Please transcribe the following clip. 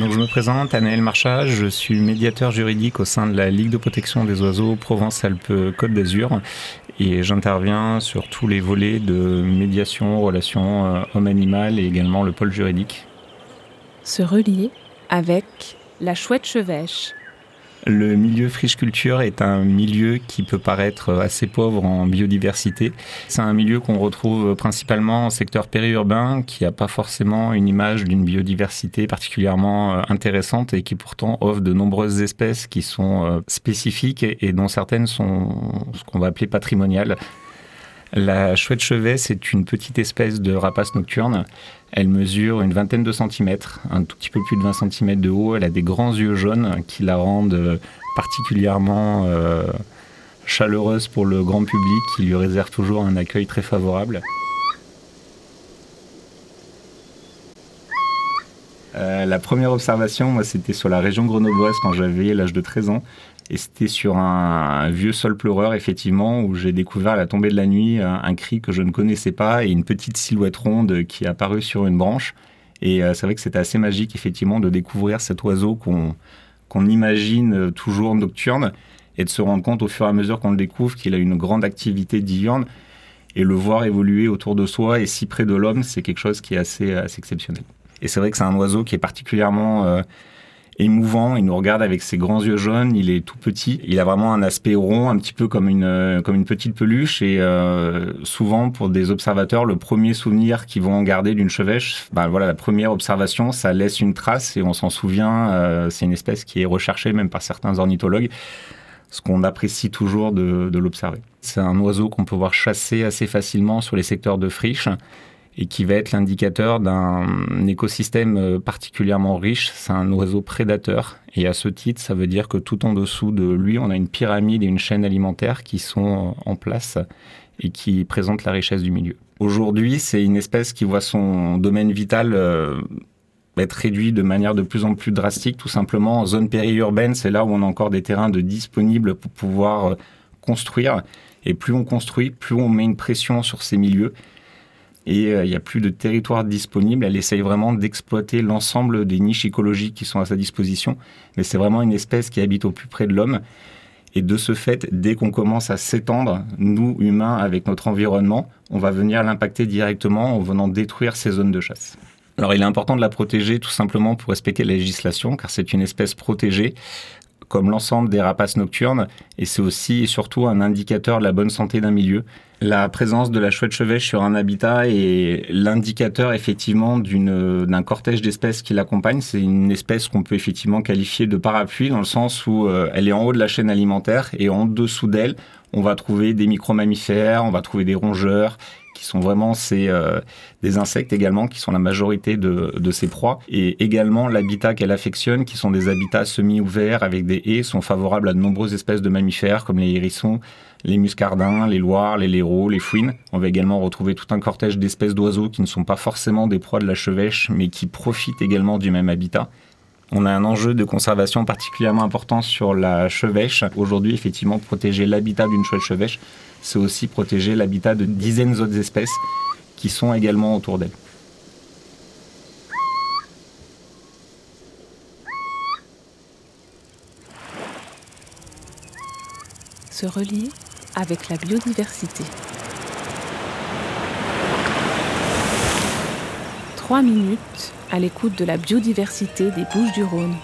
Donc je me présente, Anaël Marchage, je suis médiateur juridique au sein de la Ligue de protection des oiseaux Provence-Alpes-Côte d'Azur. Et j'interviens sur tous les volets de médiation, relations euh, homme-animal et également le pôle juridique. Se relier avec la chouette chevêche, le milieu friche culture est un milieu qui peut paraître assez pauvre en biodiversité. C'est un milieu qu'on retrouve principalement en secteur périurbain, qui n'a pas forcément une image d'une biodiversité particulièrement euh, intéressante et qui pourtant offre de nombreuses espèces qui sont euh, spécifiques et dont certaines sont ce qu'on va appeler patrimoniales. La chouette chevet, c'est une petite espèce de rapace nocturne. Elle mesure une vingtaine de centimètres, un tout petit peu plus de 20 centimètres de haut. Elle a des grands yeux jaunes qui la rendent euh, particulièrement euh, chaleureuse pour le grand public, qui lui réserve toujours un accueil très favorable. Euh, la première observation, moi, c'était sur la région grenobloise quand j'avais l'âge de 13 ans. Et c'était sur un, vieux sol pleureur, effectivement, où j'ai découvert à la tombée de la nuit un, cri que je ne connaissais pas et une petite silhouette ronde qui est apparue sur une branche. Et euh, c'est vrai que c'était assez magique, effectivement, de découvrir cet oiseau qu'on imagine toujours nocturne et de se rendre compte au fur et à mesure qu'on le découvre qu'il a une grande activité diurne. Et le voir évoluer autour de soi et si près de l'homme, c'est quelque chose qui est assez, assez exceptionnel. Et c'est vrai que c'est un oiseau qui est particulièrement euh, émouvant. Il nous regarde avec ses grands yeux jaunes. Il est tout petit. Il a vraiment un aspect rond, un petit peu comme une euh, comme une petite peluche. Et euh, souvent, pour des observateurs, le premier souvenir qu'ils vont garder d'une chevêche, bah voilà, la première observation, ça laisse une trace et on s'en souvient. C'est une espèce qui est recherchée même par certains ornithologues. Ce qu'on apprécie toujours de, de l'observer. C'est un oiseau qu'on peut voir chasser assez facilement sur les secteurs de friche et qui va être l'indicateur d'un écosystème euh, particulièrement riche. C'est un oiseau prédateur et à ce titre, ça veut dire que tout en dessous de lui, on a une pyramide et une chaîne alimentaire qui sont en place et qui présentent la richesse du milieu. Aujourd'hui, c'est une espèce qui voit son domaine vital euh, être réduit de manière de plus en plus drastique, tout simplement en zone périurbaine, c'est là où on a encore des terrains de disponibles pour pouvoir euh, construire. Et plus on construit, plus on met une pression sur ces milieux et euh, il n'y a plus de territoire disponible. Elle essaye vraiment d'exploiter l'ensemble des niches écologiques qui sont à sa disposition, mais c'est vraiment une espèce qui habite au plus près de l'homme. Et de ce fait, dès qu'on commence à s'étendre, nous, humains, avec notre environnement, on va venir l'impacter directement en venant détruire ces zones de chasse. Alors il est important de la protéger tout simplement pour respecter la législation, car c'est une espèce protégée comme l'ensemble des rapaces nocturnes, et c'est aussi et surtout un indicateur de la bonne santé d'un milieu. La présence de la chouette chevêche sur un habitat est l'indicateur effectivement d'un cortège d'espèces qui l'accompagne. C'est une espèce qu'on peut effectivement qualifier de parapluie dans le sens où euh, elle est en haut de la chaîne alimentaire et en dessous d'elle, on va trouver des micro-mammifères, on va trouver des rongeurs qui sont vraiment euh, des insectes également, qui sont la majorité de, de ses proies. Et également l'habitat qu'elle affectionne, qui sont des habitats semi-ouverts avec des haies, sont favorables à de nombreuses espèces de mammifères comme les hérissons, les muscardins, les loirs, les léraux, les fouines. On va également retrouver tout un cortège d'espèces d'oiseaux qui ne sont pas forcément des proies de la chevêche, mais qui profitent également du même habitat. On a un enjeu de conservation particulièrement important sur la chevêche. Aujourd'hui, effectivement, protéger l'habitat d'une chouette chevêche, c'est aussi protéger l'habitat de dizaines d'autres espèces qui sont également autour d'elle. Se relier avec la biodiversité. Trois minutes à l'écoute de la biodiversité des Bouches du Rhône.